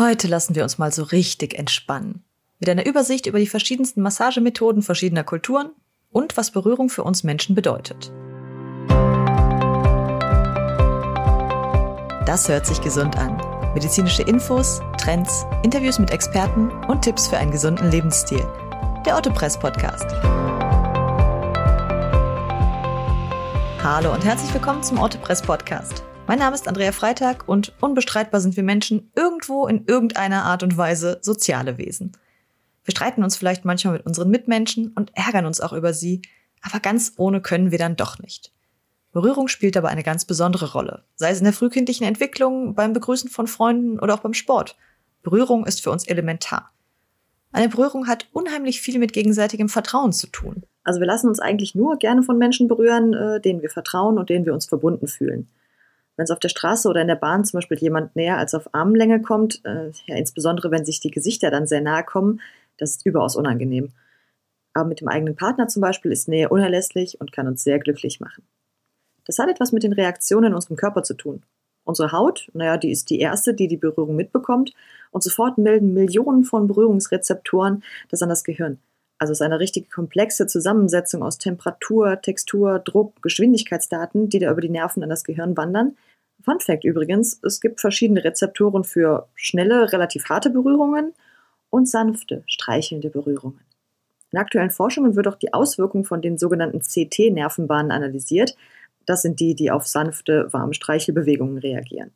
Heute lassen wir uns mal so richtig entspannen. Mit einer Übersicht über die verschiedensten Massagemethoden verschiedener Kulturen und was Berührung für uns Menschen bedeutet. Das hört sich gesund an. Medizinische Infos, Trends, Interviews mit Experten und Tipps für einen gesunden Lebensstil. Der Ottopress Podcast. Hallo und herzlich willkommen zum Ottopress Podcast. Mein Name ist Andrea Freitag und unbestreitbar sind wir Menschen irgendwo in irgendeiner Art und Weise soziale Wesen. Wir streiten uns vielleicht manchmal mit unseren Mitmenschen und ärgern uns auch über sie, aber ganz ohne können wir dann doch nicht. Berührung spielt aber eine ganz besondere Rolle, sei es in der frühkindlichen Entwicklung, beim Begrüßen von Freunden oder auch beim Sport. Berührung ist für uns elementar. Eine Berührung hat unheimlich viel mit gegenseitigem Vertrauen zu tun. Also wir lassen uns eigentlich nur gerne von Menschen berühren, äh, denen wir vertrauen und denen wir uns verbunden fühlen. Wenn es auf der Straße oder in der Bahn zum Beispiel jemand näher als auf Armlänge kommt, äh, ja, insbesondere wenn sich die Gesichter dann sehr nahe kommen, das ist überaus unangenehm. Aber mit dem eigenen Partner zum Beispiel ist Nähe unerlässlich und kann uns sehr glücklich machen. Das hat etwas mit den Reaktionen in unserem Körper zu tun. Unsere Haut, naja, die ist die erste, die die Berührung mitbekommt und sofort melden Millionen von Berührungsrezeptoren das an das Gehirn. Also es ist eine richtig komplexe Zusammensetzung aus Temperatur, Textur, Druck, Geschwindigkeitsdaten, die da über die Nerven an das Gehirn wandern Fun Fact übrigens, es gibt verschiedene Rezeptoren für schnelle, relativ harte Berührungen und sanfte, streichelnde Berührungen. In aktuellen Forschungen wird auch die Auswirkung von den sogenannten CT-Nervenbahnen analysiert. Das sind die, die auf sanfte, warme Streichelbewegungen reagieren.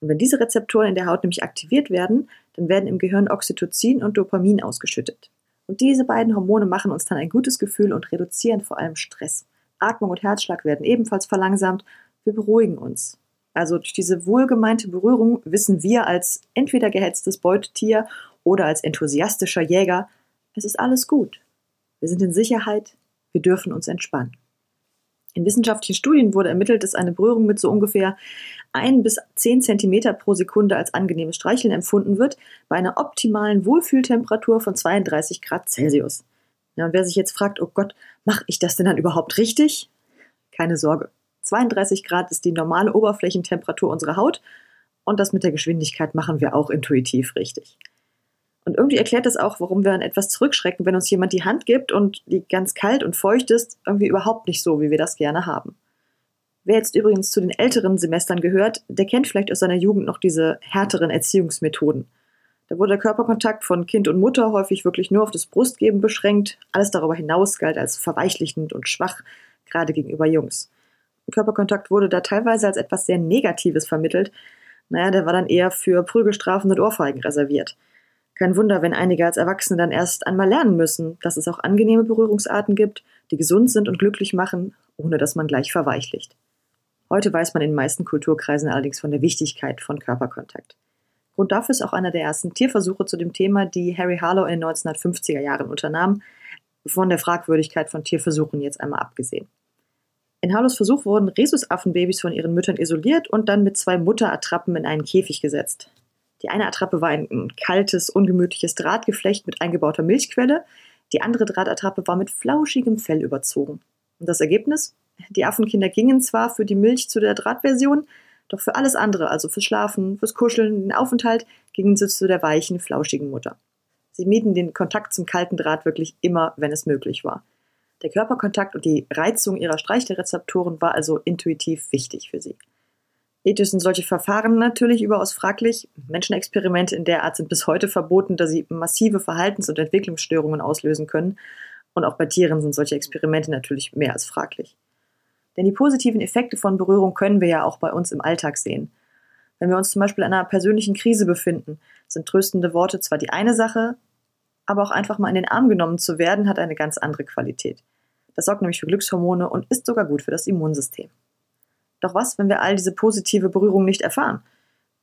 Und wenn diese Rezeptoren in der Haut nämlich aktiviert werden, dann werden im Gehirn Oxytocin und Dopamin ausgeschüttet. Und diese beiden Hormone machen uns dann ein gutes Gefühl und reduzieren vor allem Stress. Atmung und Herzschlag werden ebenfalls verlangsamt. Wir beruhigen uns. Also durch diese wohlgemeinte Berührung wissen wir als entweder gehetztes Beutetier oder als enthusiastischer Jäger, es ist alles gut. Wir sind in Sicherheit, wir dürfen uns entspannen. In wissenschaftlichen Studien wurde ermittelt, dass eine Berührung mit so ungefähr 1 bis 10 Zentimeter pro Sekunde als angenehmes Streicheln empfunden wird, bei einer optimalen Wohlfühltemperatur von 32 Grad Celsius. Ja, und wer sich jetzt fragt, oh Gott, mache ich das denn dann überhaupt richtig? Keine Sorge. 32 Grad ist die normale Oberflächentemperatur unserer Haut und das mit der Geschwindigkeit machen wir auch intuitiv richtig. Und irgendwie erklärt das auch, warum wir an etwas zurückschrecken, wenn uns jemand die Hand gibt und die ganz kalt und feucht ist, irgendwie überhaupt nicht so, wie wir das gerne haben. Wer jetzt übrigens zu den älteren Semestern gehört, der kennt vielleicht aus seiner Jugend noch diese härteren Erziehungsmethoden. Da wurde der Körperkontakt von Kind und Mutter häufig wirklich nur auf das Brustgeben beschränkt. Alles darüber hinaus galt als verweichlichend und schwach, gerade gegenüber Jungs. Körperkontakt wurde da teilweise als etwas sehr Negatives vermittelt. Naja, der war dann eher für Prügelstrafen und Ohrfeigen reserviert. Kein Wunder, wenn einige als Erwachsene dann erst einmal lernen müssen, dass es auch angenehme Berührungsarten gibt, die gesund sind und glücklich machen, ohne dass man gleich verweichlicht. Heute weiß man in den meisten Kulturkreisen allerdings von der Wichtigkeit von Körperkontakt. Grund dafür ist auch einer der ersten Tierversuche zu dem Thema, die Harry Harlow in den 1950er Jahren unternahm, von der Fragwürdigkeit von Tierversuchen jetzt einmal abgesehen. In Harlows Versuch wurden Rhesusaffenbabys von ihren Müttern isoliert und dann mit zwei Mutterattrappen in einen Käfig gesetzt. Die eine Attrappe war ein kaltes, ungemütliches Drahtgeflecht mit eingebauter Milchquelle, die andere Drahtattrappe war mit flauschigem Fell überzogen. Und das Ergebnis? Die Affenkinder gingen zwar für die Milch zu der Drahtversion, doch für alles andere, also fürs Schlafen, fürs Kuscheln, den Aufenthalt, gingen sie zu der weichen, flauschigen Mutter. Sie mieden den Kontakt zum kalten Draht wirklich immer, wenn es möglich war. Der Körperkontakt und die Reizung ihrer Streichelrezeptoren war also intuitiv wichtig für sie. Ethisch sind solche Verfahren natürlich überaus fraglich. Menschenexperimente in der Art sind bis heute verboten, da sie massive Verhaltens- und Entwicklungsstörungen auslösen können. Und auch bei Tieren sind solche Experimente natürlich mehr als fraglich. Denn die positiven Effekte von Berührung können wir ja auch bei uns im Alltag sehen. Wenn wir uns zum Beispiel in einer persönlichen Krise befinden, sind tröstende Worte zwar die eine Sache, aber auch einfach mal in den Arm genommen zu werden, hat eine ganz andere Qualität. Das sorgt nämlich für Glückshormone und ist sogar gut für das Immunsystem. Doch was, wenn wir all diese positive Berührung nicht erfahren?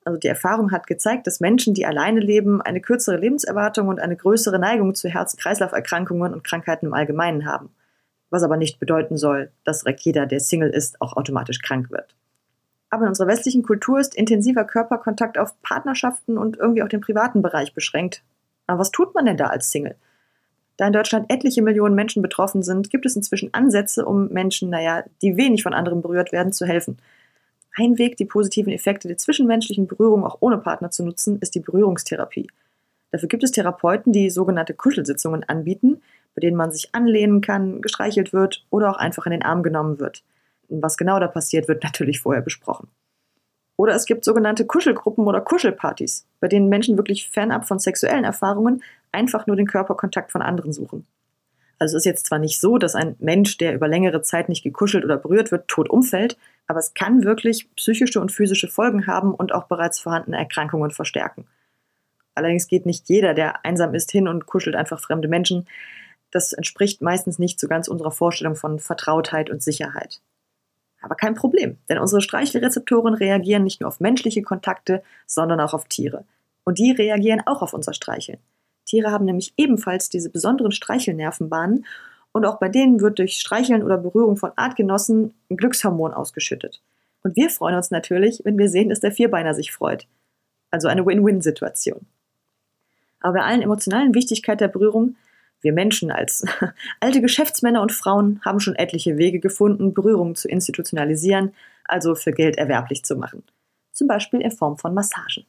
Also die Erfahrung hat gezeigt, dass Menschen, die alleine leben, eine kürzere Lebenserwartung und eine größere Neigung zu Herz-Kreislauf-Erkrankungen und Krankheiten im Allgemeinen haben. Was aber nicht bedeuten soll, dass direkt jeder, der Single ist, auch automatisch krank wird. Aber in unserer westlichen Kultur ist intensiver Körperkontakt auf Partnerschaften und irgendwie auch den privaten Bereich beschränkt, aber was tut man denn da als Single? Da in Deutschland etliche Millionen Menschen betroffen sind, gibt es inzwischen Ansätze, um Menschen, naja, die wenig von anderen berührt werden, zu helfen. Ein Weg, die positiven Effekte der zwischenmenschlichen Berührung auch ohne Partner zu nutzen, ist die Berührungstherapie. Dafür gibt es Therapeuten, die sogenannte Kuschelsitzungen anbieten, bei denen man sich anlehnen kann, gestreichelt wird oder auch einfach in den Arm genommen wird. Was genau da passiert, wird natürlich vorher besprochen. Oder es gibt sogenannte Kuschelgruppen oder Kuschelpartys, bei denen Menschen wirklich fernab von sexuellen Erfahrungen einfach nur den Körperkontakt von anderen suchen. Also es ist jetzt zwar nicht so, dass ein Mensch, der über längere Zeit nicht gekuschelt oder berührt wird, tot umfällt, aber es kann wirklich psychische und physische Folgen haben und auch bereits vorhandene Erkrankungen verstärken. Allerdings geht nicht jeder, der einsam ist, hin und kuschelt einfach fremde Menschen. Das entspricht meistens nicht so ganz unserer Vorstellung von Vertrautheit und Sicherheit. Aber kein Problem, denn unsere Streichelrezeptoren reagieren nicht nur auf menschliche Kontakte, sondern auch auf Tiere. Und die reagieren auch auf unser Streicheln. Tiere haben nämlich ebenfalls diese besonderen Streichelnervenbahnen und auch bei denen wird durch Streicheln oder Berührung von Artgenossen ein Glückshormon ausgeschüttet. Und wir freuen uns natürlich, wenn wir sehen, dass der Vierbeiner sich freut. Also eine Win-Win-Situation. Aber bei allen emotionalen Wichtigkeit der Berührung, wir Menschen als alte Geschäftsmänner und Frauen haben schon etliche Wege gefunden, Berührungen zu institutionalisieren, also für Geld erwerblich zu machen. Zum Beispiel in Form von Massagen.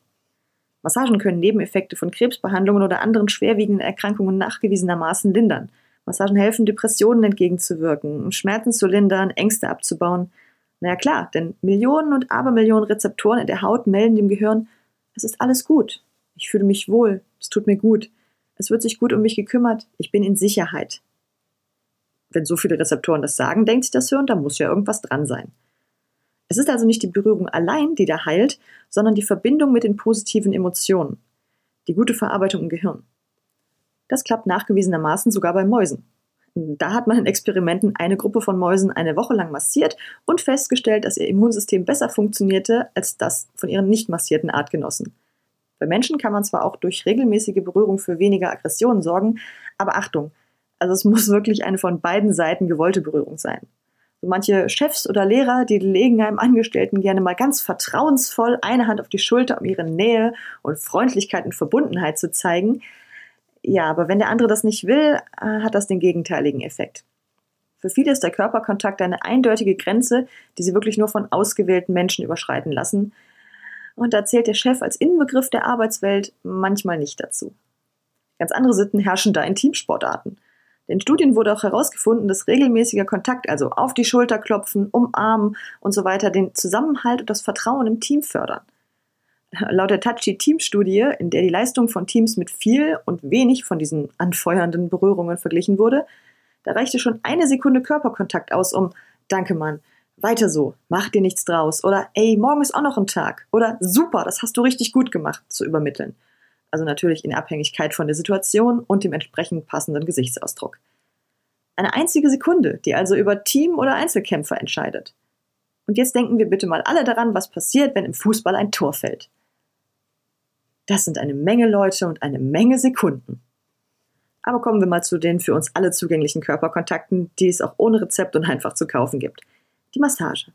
Massagen können Nebeneffekte von Krebsbehandlungen oder anderen schwerwiegenden Erkrankungen nachgewiesenermaßen lindern. Massagen helfen, Depressionen entgegenzuwirken, Schmerzen zu lindern, Ängste abzubauen. Na ja, klar, denn Millionen und Abermillionen Rezeptoren in der Haut melden dem Gehirn, es ist alles gut. Ich fühle mich wohl, es tut mir gut. Es wird sich gut um mich gekümmert, ich bin in Sicherheit. Wenn so viele Rezeptoren das sagen, denkt sich das Hirn, da muss ja irgendwas dran sein. Es ist also nicht die Berührung allein, die da heilt, sondern die Verbindung mit den positiven Emotionen, die gute Verarbeitung im Gehirn. Das klappt nachgewiesenermaßen sogar bei Mäusen. Da hat man in Experimenten eine Gruppe von Mäusen eine Woche lang massiert und festgestellt, dass ihr Immunsystem besser funktionierte als das von ihren nicht massierten Artgenossen. Bei Menschen kann man zwar auch durch regelmäßige Berührung für weniger Aggressionen sorgen, aber Achtung, also es muss wirklich eine von beiden Seiten gewollte Berührung sein. So manche Chefs oder Lehrer, die legen einem Angestellten gerne mal ganz vertrauensvoll eine Hand auf die Schulter, um ihre Nähe und Freundlichkeit und Verbundenheit zu zeigen. Ja, aber wenn der andere das nicht will, äh, hat das den gegenteiligen Effekt. Für viele ist der Körperkontakt eine eindeutige Grenze, die sie wirklich nur von ausgewählten Menschen überschreiten lassen. Und da zählt der Chef als Inbegriff der Arbeitswelt manchmal nicht dazu. Ganz andere Sitten herrschen da in Teamsportarten. In Studien wurde auch herausgefunden, dass regelmäßiger Kontakt, also auf die Schulter klopfen, umarmen und so weiter, den Zusammenhalt und das Vertrauen im Team fördern. Laut der Touchy-Team-Studie, in der die Leistung von Teams mit viel und wenig von diesen anfeuernden Berührungen verglichen wurde, da reichte schon eine Sekunde Körperkontakt aus, um Danke, Mann, weiter so, mach dir nichts draus oder Ey, morgen ist auch noch ein Tag oder Super, das hast du richtig gut gemacht zu übermitteln also natürlich in Abhängigkeit von der Situation und dem entsprechend passenden Gesichtsausdruck. Eine einzige Sekunde, die also über Team- oder Einzelkämpfer entscheidet. Und jetzt denken wir bitte mal alle daran, was passiert, wenn im Fußball ein Tor fällt. Das sind eine Menge Leute und eine Menge Sekunden. Aber kommen wir mal zu den für uns alle zugänglichen Körperkontakten, die es auch ohne Rezept und einfach zu kaufen gibt. Die Massage.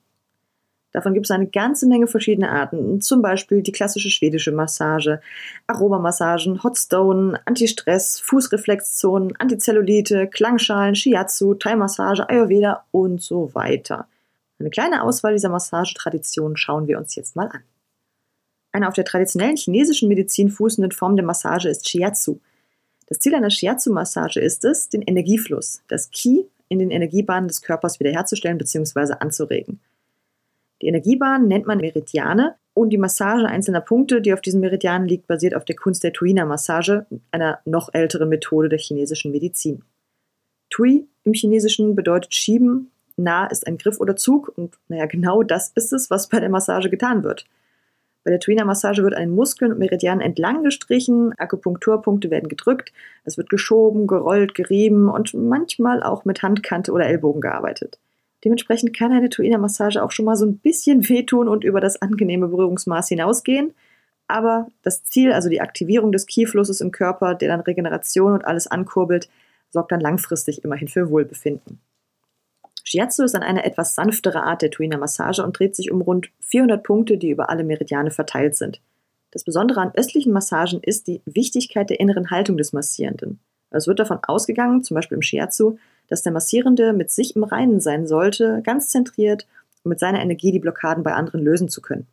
Davon gibt es eine ganze Menge verschiedene Arten, zum Beispiel die klassische schwedische Massage, Aromamassagen, Hotstone, Antistress, Fußreflexzonen, Antizellulite, Klangschalen, Shiatsu, Thai-Massage, Ayurveda und so weiter. Eine kleine Auswahl dieser Massagetraditionen schauen wir uns jetzt mal an. Eine auf der traditionellen chinesischen Medizin fußende Form der Massage ist Shiatsu. Das Ziel einer Shiatsu-Massage ist es, den Energiefluss, das Qi, in den Energiebahnen des Körpers wiederherzustellen bzw. anzuregen. Die Energiebahn nennt man Meridiane und die Massage einzelner Punkte, die auf diesen Meridianen liegt, basiert auf der Kunst der Tuina-Massage, einer noch älteren Methode der chinesischen Medizin. Tui im Chinesischen bedeutet schieben, nah ist ein Griff oder Zug und naja, genau das ist es, was bei der Massage getan wird. Bei der Tuina-Massage wird an den Muskeln und Meridianen entlang gestrichen, Akupunkturpunkte werden gedrückt, es wird geschoben, gerollt, gerieben und manchmal auch mit Handkante oder Ellbogen gearbeitet. Dementsprechend kann eine Tuina-Massage auch schon mal so ein bisschen wehtun und über das angenehme Berührungsmaß hinausgehen. Aber das Ziel, also die Aktivierung des Kieflusses im Körper, der dann Regeneration und alles ankurbelt, sorgt dann langfristig immerhin für Wohlbefinden. Shiatsu ist eine etwas sanftere Art der Tuina-Massage und dreht sich um rund 400 Punkte, die über alle Meridiane verteilt sind. Das Besondere an östlichen Massagen ist die Wichtigkeit der inneren Haltung des Massierenden. Es wird davon ausgegangen, zum Beispiel im Shiatsu, dass der Massierende mit sich im Reinen sein sollte, ganz zentriert um mit seiner Energie die Blockaden bei anderen lösen zu können.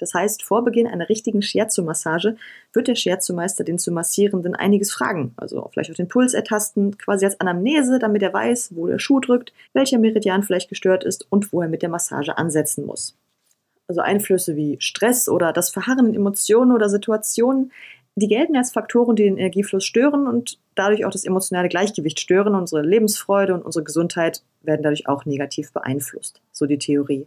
Das heißt, vor Beginn einer richtigen Shiatsu-Massage wird der Shiatsu-Meister den zu Massierenden einiges fragen, also vielleicht auch den Puls ertasten, quasi als Anamnese, damit er weiß, wo der Schuh drückt, welcher Meridian vielleicht gestört ist und wo er mit der Massage ansetzen muss. Also Einflüsse wie Stress oder das Verharren in Emotionen oder Situationen, die gelten als Faktoren, die den Energiefluss stören und dadurch auch das emotionale Gleichgewicht stören. Unsere Lebensfreude und unsere Gesundheit werden dadurch auch negativ beeinflusst, so die Theorie.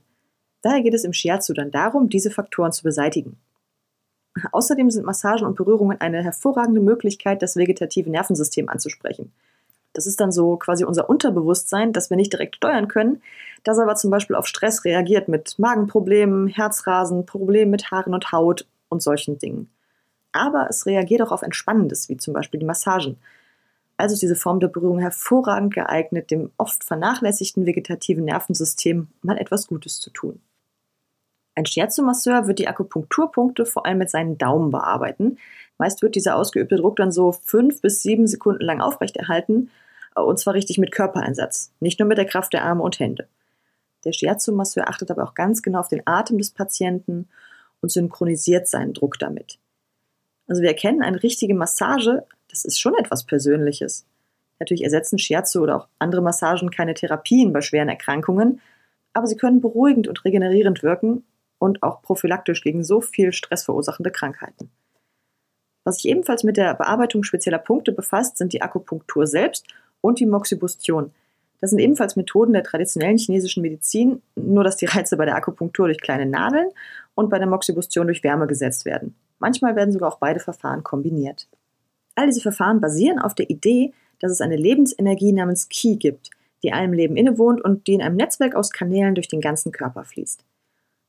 Daher geht es im Shiatsu dann darum, diese Faktoren zu beseitigen. Außerdem sind Massagen und Berührungen eine hervorragende Möglichkeit, das vegetative Nervensystem anzusprechen. Das ist dann so quasi unser Unterbewusstsein, das wir nicht direkt steuern können, das aber zum Beispiel auf Stress reagiert mit Magenproblemen, Herzrasen, Problemen mit Haaren und Haut und solchen Dingen. Aber es reagiert auch auf Entspannendes, wie zum Beispiel die Massagen. Also ist diese Form der Berührung hervorragend geeignet, dem oft vernachlässigten vegetativen Nervensystem mal etwas Gutes zu tun. Ein Shiatsu-Masseur wird die Akupunkturpunkte vor allem mit seinen Daumen bearbeiten. Meist wird dieser ausgeübte Druck dann so fünf bis sieben Sekunden lang aufrechterhalten, und zwar richtig mit Körpereinsatz, nicht nur mit der Kraft der Arme und Hände. Der Shiatsu-Masseur achtet aber auch ganz genau auf den Atem des Patienten und synchronisiert seinen Druck damit. Also wir erkennen, eine richtige Massage, das ist schon etwas Persönliches. Natürlich ersetzen Shiatsu oder auch andere Massagen keine Therapien bei schweren Erkrankungen, aber sie können beruhigend und regenerierend wirken und auch prophylaktisch gegen so viel Stress verursachende Krankheiten. Was sich ebenfalls mit der Bearbeitung spezieller Punkte befasst, sind die Akupunktur selbst und die Moxibustion. Das sind ebenfalls Methoden der traditionellen chinesischen Medizin, nur dass die Reize bei der Akupunktur durch kleine Nadeln und bei der Moxibustion durch Wärme gesetzt werden. Manchmal werden sogar auch beide Verfahren kombiniert. All diese Verfahren basieren auf der Idee, dass es eine Lebensenergie namens Qi gibt, die allem Leben innewohnt und die in einem Netzwerk aus Kanälen durch den ganzen Körper fließt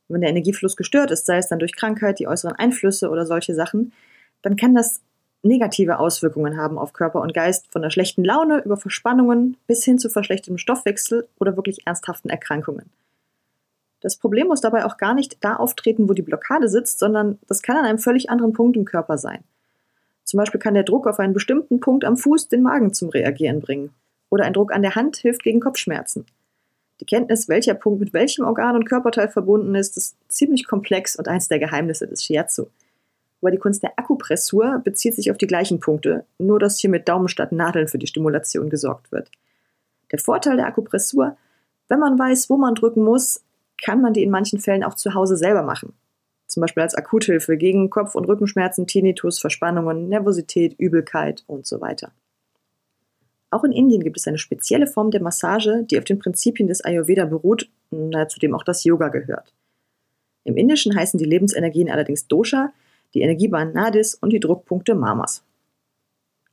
wenn der Energiefluss gestört ist, sei es dann durch Krankheit, die äußeren Einflüsse oder solche Sachen, dann kann das negative Auswirkungen haben auf Körper und Geist, von der schlechten Laune über Verspannungen bis hin zu verschlechtertem Stoffwechsel oder wirklich ernsthaften Erkrankungen. Das Problem muss dabei auch gar nicht da auftreten, wo die Blockade sitzt, sondern das kann an einem völlig anderen Punkt im Körper sein. Zum Beispiel kann der Druck auf einen bestimmten Punkt am Fuß den Magen zum Reagieren bringen. Oder ein Druck an der Hand hilft gegen Kopfschmerzen. Die Kenntnis, welcher Punkt mit welchem Organ und Körperteil verbunden ist, ist ziemlich komplex und eins der Geheimnisse des Shiatsu. Aber die Kunst der Akupressur bezieht sich auf die gleichen Punkte, nur dass hier mit Daumen statt Nadeln für die Stimulation gesorgt wird. Der Vorteil der Akupressur, wenn man weiß, wo man drücken muss, kann man die in manchen Fällen auch zu Hause selber machen. Zum Beispiel als Akuthilfe gegen Kopf- und Rückenschmerzen, Tinnitus, Verspannungen, Nervosität, Übelkeit und so weiter. Auch in Indien gibt es eine spezielle Form der Massage, die auf den Prinzipien des Ayurveda beruht, zu dem auch das Yoga gehört. Im Indischen heißen die Lebensenergien allerdings Dosha, die Energiebahn Nadis und die Druckpunkte Mamas.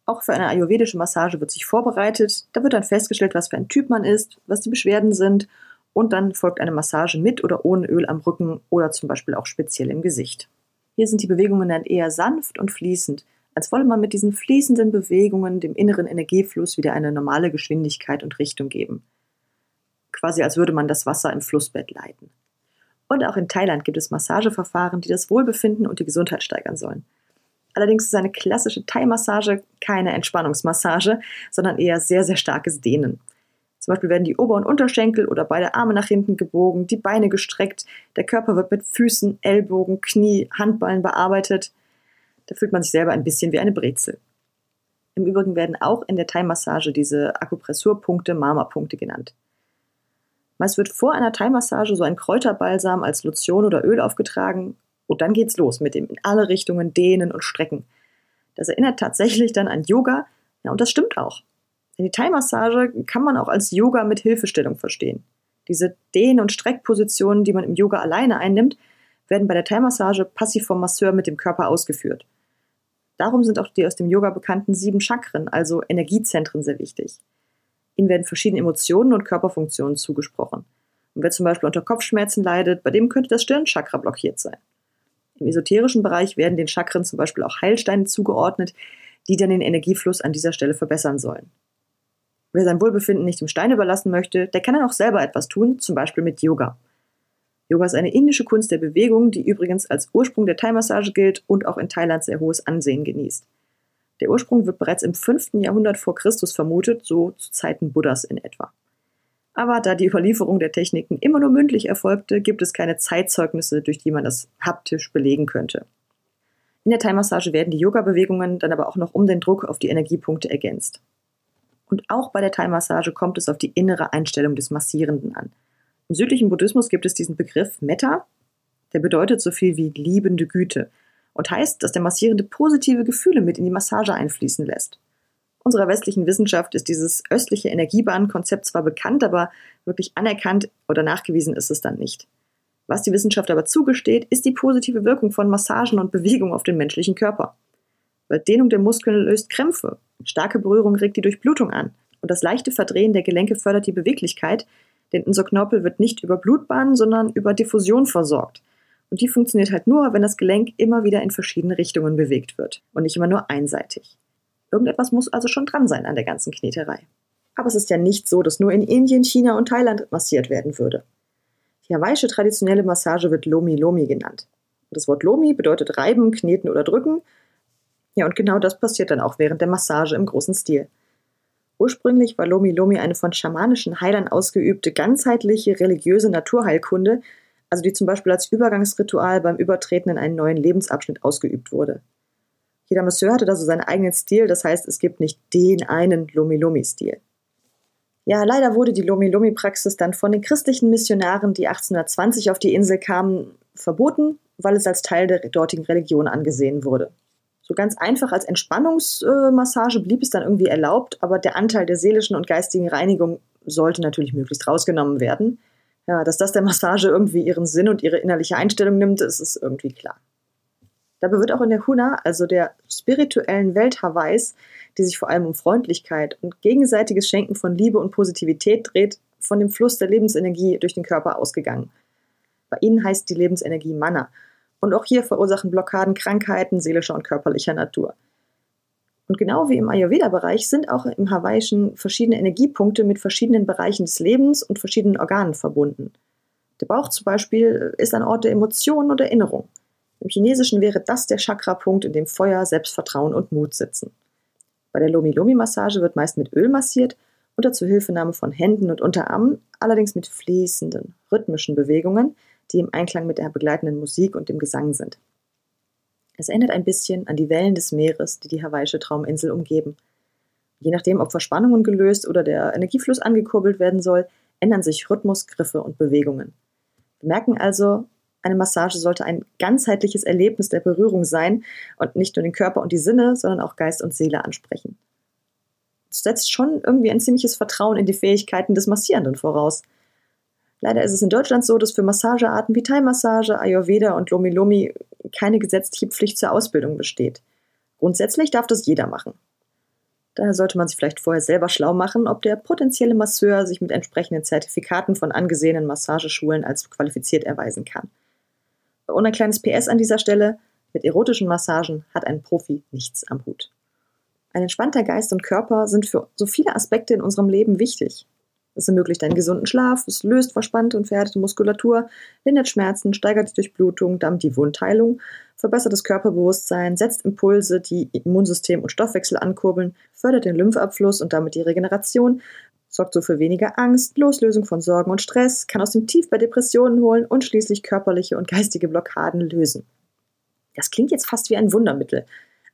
Auch für eine ayurvedische Massage wird sich vorbereitet. Da wird dann festgestellt, was für ein Typ man ist, was die Beschwerden sind und dann folgt eine Massage mit oder ohne Öl am Rücken oder zum Beispiel auch speziell im Gesicht. Hier sind die Bewegungen dann eher sanft und fließend, als wolle man mit diesen fließenden Bewegungen dem inneren Energiefluss wieder eine normale Geschwindigkeit und Richtung geben. Quasi als würde man das Wasser im Flussbett leiten. Und auch in Thailand gibt es Massageverfahren, die das Wohlbefinden und die Gesundheit steigern sollen. Allerdings ist eine klassische Thai-Massage keine Entspannungsmassage, sondern eher sehr, sehr starkes Dehnen. Zum Beispiel werden die Ober- und Unterschenkel oder beide Arme nach hinten gebogen, die Beine gestreckt, der Körper wird mit Füßen, Ellbogen, Knie, Handballen bearbeitet. Da fühlt man sich selber ein bisschen wie eine Brezel. Im Übrigen werden auch in der Thai-Massage diese Akupressurpunkte Marma-Punkte genannt. Meist wird vor einer Thai-Massage so ein Kräuterbalsam als Lotion oder Öl aufgetragen und dann geht's los mit dem in alle Richtungen dehnen und strecken. Das erinnert tatsächlich dann an Yoga, ja, und das stimmt auch. Denn die Thai-Massage kann man auch als Yoga mit Hilfestellung verstehen. Diese Dehn- und Streckpositionen, die man im Yoga alleine einnimmt, werden bei der Thai-Massage passiv vom Masseur mit dem Körper ausgeführt. Darum sind auch die aus dem Yoga bekannten sieben Chakren, also Energiezentren, sehr wichtig. Ihnen werden verschiedene Emotionen und Körperfunktionen zugesprochen. Und wer zum Beispiel unter Kopfschmerzen leidet, bei dem könnte das Stirnchakra blockiert sein. Im esoterischen Bereich werden den Chakren zum Beispiel auch Heilsteine zugeordnet, die dann den Energiefluss an dieser Stelle verbessern sollen. Wer sein Wohlbefinden nicht dem Stein überlassen möchte, der kann dann auch selber etwas tun, zum Beispiel mit Yoga. Yoga ist eine indische Kunst der Bewegung, die übrigens als Ursprung der Thai-Massage gilt und auch in Thailand sehr hohes Ansehen genießt. Der Ursprung wird bereits im 5. Jahrhundert vor Christus vermutet, so zu Zeiten Buddhas in etwa. Aber da die Überlieferung der Techniken immer nur mündlich erfolgte, gibt es keine Zeitzeugnisse, durch die man das haptisch belegen könnte. In der Thai-Massage werden die Yoga-Bewegungen dann aber auch noch um den Druck auf die Energiepunkte ergänzt. Und auch bei der Thai-Massage kommt es auf die innere Einstellung des Massierenden an. Im südlichen Buddhismus gibt es diesen Begriff Metta, der bedeutet so viel wie liebende Güte und heißt, dass der Massierende positive Gefühle mit in die Massage einfließen lässt. Unserer westlichen Wissenschaft ist dieses östliche Energiebahnkonzept zwar bekannt, aber wirklich anerkannt oder nachgewiesen ist es dann nicht. Was die Wissenschaft aber zugesteht, ist die positive Wirkung von Massagen und Bewegung auf den menschlichen Körper. Weil Dehnung der Muskeln löst Krämpfe, starke Berührung regt die Durchblutung an und das leichte Verdrehen der Gelenke fördert die Beweglichkeit, denn unser Knorpel wird nicht über Blutbahnen, sondern über Diffusion versorgt. Und die funktioniert halt nur, wenn das Gelenk immer wieder in verschiedene Richtungen bewegt wird und nicht immer nur einseitig. Irgendetwas muss also schon dran sein an der ganzen Kneterei. Aber es ist ja nicht so, dass nur in Indien, China und Thailand massiert werden würde. Die hawaiische traditionelle Massage wird Lomi Lomi genannt. Das Wort Lomi bedeutet reiben, kneten oder drücken. Ja, und genau das passiert dann auch während der Massage im großen Stil. Ursprünglich war Lomi Lomi eine von schamanischen Heilern ausgeübte, ganzheitliche religiöse Naturheilkunde, also die zum Beispiel als Übergangsritual beim Übertreten in einen neuen Lebensabschnitt ausgeübt wurde. Jeder Masseur hatte da so seinen eigenen Stil, das heißt, es gibt nicht den einen Lomi-Lomi-Stil. Ja, leider wurde die Lomi-Lomi-Praxis dann von den christlichen Missionaren, die 1820 auf die Insel kamen, verboten, weil es als Teil der dortigen Religion angesehen wurde. So ganz einfach als Entspannungsmassage blieb es dann irgendwie erlaubt, aber der Anteil der seelischen und geistigen Reinigung sollte natürlich möglichst rausgenommen werden. Ja, dass das der Massage irgendwie ihren Sinn und ihre innerliche Einstellung nimmt, ist, ist irgendwie klar. Dabei wird auch in der Huna, also der spirituellen Welt Hawaiis, die sich vor allem um Freundlichkeit und gegenseitiges Schenken von Liebe und Positivität dreht, von dem Fluss der Lebensenergie durch den Körper ausgegangen. Bei ihnen heißt die Lebensenergie Mana. Und auch hier verursachen Blockaden Krankheiten seelischer und körperlicher Natur. Und genau wie im Ayurveda-Bereich sind auch im Hawaiischen verschiedene Energiepunkte mit verschiedenen Bereichen des Lebens und verschiedenen Organen verbunden. Der Bauch zum Beispiel ist ein Ort der Emotionen und Erinnerung. Im Chinesischen wäre das der Chakrapunkt, in dem Feuer, Selbstvertrauen und Mut sitzen. Bei der Lomi-Lomi-Massage wird meist mit Öl massiert, unter Zuhilfenahme von Händen und Unterarmen, allerdings mit fließenden, rhythmischen Bewegungen, die im Einklang mit der begleitenden Musik und dem Gesang sind. Es erinnert ein bisschen an die Wellen des Meeres, die die hawaiische Trauminsel umgeben. Je nachdem, ob Verspannungen gelöst oder der Energiefluss angekurbelt werden soll, ändern sich Rhythmus, Griffe und Bewegungen. Wir merken also, eine Massage sollte ein ganzheitliches Erlebnis der Berührung sein und nicht nur den Körper und die Sinne, sondern auch Geist und Seele ansprechen. Das setzt schon irgendwie ein ziemliches Vertrauen in die Fähigkeiten des Massierenden voraus. Leider ist es in Deutschland so, dass für Massagearten wie Thai-Massage, Ayurveda und Lomi Lomi keine gesetzliche Pflicht zur Ausbildung besteht. Grundsätzlich darf das jeder machen. Daher sollte man sich vielleicht vorher selber schlau machen, ob der potenzielle Masseur sich mit entsprechenden Zertifikaten von angesehenen Massageschulen als qualifiziert erweisen kann. Und ein kleines PS an dieser Stelle, mit erotischen Massagen hat ein Profi nichts am Hut. Ein entspannter Geist und Körper sind für so viele Aspekte in unserem Leben wichtig. Es ermöglicht einen gesunden Schlaf, es löst verspannte und verhärtete Muskulatur, lindert Schmerzen, steigert die Durchblutung, damit die Wundheilung, verbessert das Körperbewusstsein, setzt Impulse, die Immunsystem und Stoffwechsel ankurbeln, fördert den Lymphabfluss und damit die Regeneration, sorgt so für weniger Angst, Loslösung von Sorgen und Stress, kann aus dem Tief bei Depressionen holen und schließlich körperliche und geistige Blockaden lösen. Das klingt jetzt fast wie ein Wundermittel,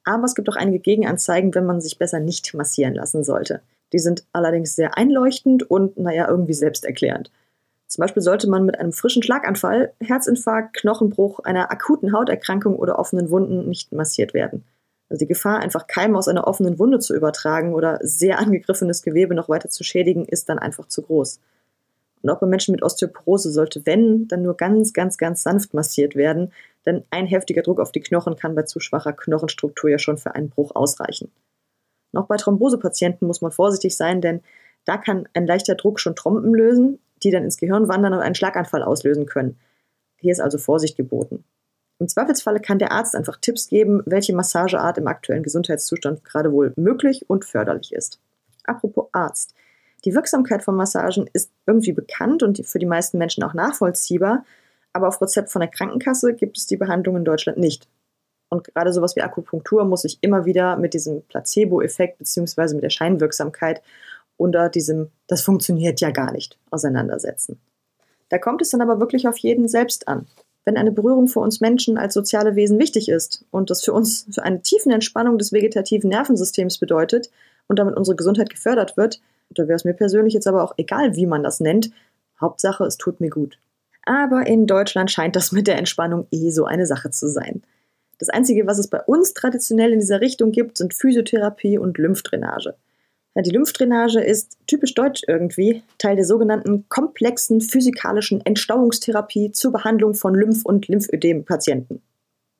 aber es gibt auch einige Gegenanzeigen, wenn man sich besser nicht massieren lassen sollte. Die sind allerdings sehr einleuchtend und, naja, irgendwie selbsterklärend. Zum Beispiel sollte man mit einem frischen Schlaganfall, Herzinfarkt, Knochenbruch, einer akuten Hauterkrankung oder offenen Wunden nicht massiert werden. Also die Gefahr, einfach Keime aus einer offenen Wunde zu übertragen oder sehr angegriffenes Gewebe noch weiter zu schädigen, ist dann einfach zu groß. Und auch bei Menschen mit Osteoporose sollte, wenn, dann nur ganz, ganz, ganz sanft massiert werden, denn ein heftiger Druck auf die Knochen kann bei zu schwacher Knochenstruktur ja schon für einen Bruch ausreichen. Noch bei Thrombosepatienten muss man vorsichtig sein, denn da kann ein leichter Druck schon Trompen lösen, die dann ins Gehirn wandern und einen Schlaganfall auslösen können. Hier ist also Vorsicht geboten. Im Zweifelsfalle kann der Arzt einfach Tipps geben, welche Massageart im aktuellen Gesundheitszustand gerade wohl möglich und förderlich ist. Apropos Arzt. Die Wirksamkeit von Massagen ist irgendwie bekannt und für die meisten Menschen auch nachvollziehbar, aber auf Rezept von der Krankenkasse gibt es die Behandlung in Deutschland nicht. Und gerade sowas wie Akupunktur muss sich immer wieder mit diesem Placebo-Effekt bzw. mit der Scheinwirksamkeit unter diesem das funktioniert ja gar nicht, auseinandersetzen. Da kommt es dann aber wirklich auf jeden selbst an. Wenn eine Berührung für uns Menschen als soziale Wesen wichtig ist und das für uns für eine tiefen Entspannung des vegetativen Nervensystems bedeutet und damit unsere Gesundheit gefördert wird, da wäre es mir persönlich jetzt aber auch egal, wie man das nennt. Hauptsache, es tut mir gut. Aber in Deutschland scheint das mit der Entspannung eh so eine Sache zu sein. Das Einzige, was es bei uns traditionell in dieser Richtung gibt, sind Physiotherapie und Lymphdrainage. Ja, die Lymphdrainage ist typisch deutsch irgendwie, Teil der sogenannten komplexen physikalischen Entstauungstherapie zur Behandlung von Lymph- und Lymphödem-Patienten.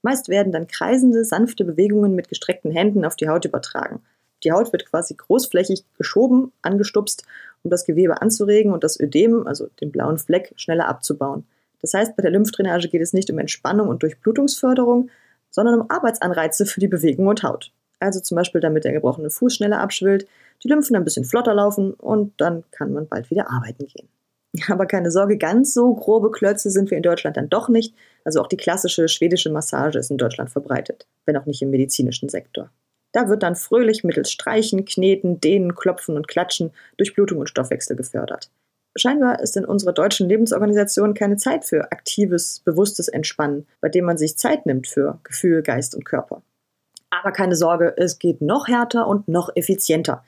Meist werden dann kreisende, sanfte Bewegungen mit gestreckten Händen auf die Haut übertragen. Die Haut wird quasi großflächig geschoben, angestupst, um das Gewebe anzuregen und das Ödem, also den blauen Fleck, schneller abzubauen. Das heißt, bei der Lymphdrainage geht es nicht um Entspannung und Durchblutungsförderung, sondern um Arbeitsanreize für die Bewegung und Haut. Also zum Beispiel, damit der gebrochene Fuß schneller abschwillt, die Lymphen ein bisschen flotter laufen und dann kann man bald wieder arbeiten gehen. Aber keine Sorge, ganz so grobe Klötze sind wir in Deutschland dann doch nicht. Also auch die klassische schwedische Massage ist in Deutschland verbreitet, wenn auch nicht im medizinischen Sektor. Da wird dann fröhlich mittels Streichen, Kneten, Dehnen, Klopfen und Klatschen Durchblutung und Stoffwechsel gefördert. Scheinbar ist in unserer deutschen Lebensorganisation keine Zeit für aktives, bewusstes Entspannen, bei dem man sich Zeit nimmt für Gefühl, Geist und Körper. Aber keine Sorge, es geht noch härter und noch effizienter.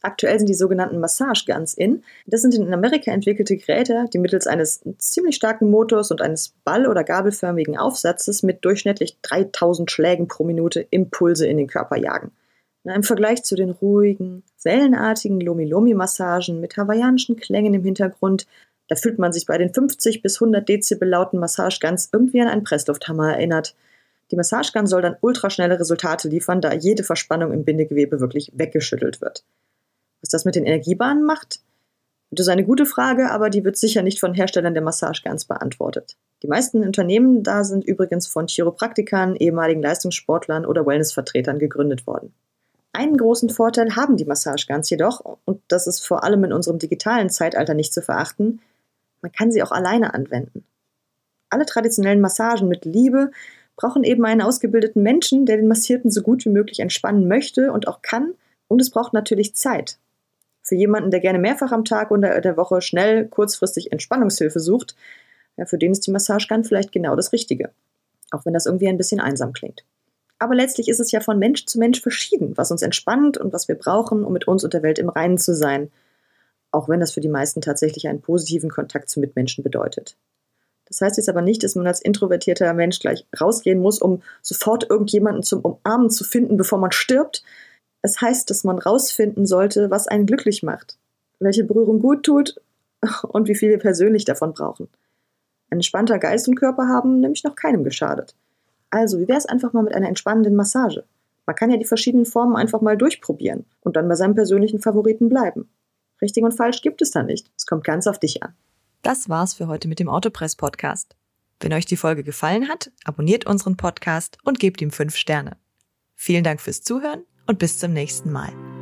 Aktuell sind die sogenannten Massage Guns in. Das sind in Amerika entwickelte Geräte, die mittels eines ziemlich starken Motors und eines ball- oder gabelförmigen Aufsatzes mit durchschnittlich 3000 Schlägen pro Minute Impulse in den Körper jagen. Im Vergleich zu den ruhigen, wellenartigen Lomi-Lomi-Massagen mit hawaiianischen Klängen im Hintergrund, da fühlt man sich bei den 50 bis 100 Dezibel lauten Massage Guns irgendwie an einen Presslufthammer erinnert. Die Massagegun soll dann ultraschnelle Resultate liefern, da jede Verspannung im Bindegewebe wirklich weggeschüttelt wird. Was das mit den Energiebahnen macht? Das ist eine gute Frage, aber die wird sicher nicht von Herstellern der Massageguns beantwortet. Die meisten Unternehmen da sind übrigens von Chiropraktikern, ehemaligen Leistungssportlern oder Wellnessvertretern gegründet worden. Einen großen Vorteil haben die Massageguns jedoch, und das ist vor allem in unserem digitalen Zeitalter nicht zu verachten, man kann sie auch alleine anwenden. Alle traditionellen Massagen mit Liebe brauchen eben einen ausgebildeten Menschen, der den Massierten so gut wie möglich entspannen möchte und auch kann. Und es braucht natürlich Zeit. Für jemanden, der gerne mehrfach am Tag oder der Woche schnell, kurzfristig Entspannungshilfe sucht, ja, für den ist die Massagegun vielleicht genau das Richtige. Auch wenn das irgendwie ein bisschen einsam klingt. Aber letztlich ist es ja von Mensch zu Mensch verschieden, was uns entspannt und was wir brauchen, um mit uns und der Welt im Reinen zu sein. Auch wenn das für die meisten tatsächlich einen positiven Kontakt zu Mitmenschen bedeutet. Das heißt jetzt aber nicht, dass man als introvertierter Mensch gleich rausgehen muss, um sofort irgendjemanden zum Umarmen zu finden, bevor man stirbt. Es heißt, dass man rausfinden sollte, was einen glücklich macht, welche Berührung gut tut und wie viel wir persönlich davon brauchen. Ein entspannter Geist und Körper haben nämlich noch keinem geschadet. Also, wie wäre es einfach mal mit einer entspannenden Massage? Man kann ja die verschiedenen Formen einfach mal durchprobieren und dann bei seinem persönlichen Favoriten bleiben. Richtig und falsch gibt es da nicht. Es kommt ganz auf dich an. Das war's für heute mit dem Autopress Podcast. Wenn euch die Folge gefallen hat, abonniert unseren Podcast und gebt ihm fünf Sterne. Vielen Dank fürs Zuhören und bis zum nächsten Mal.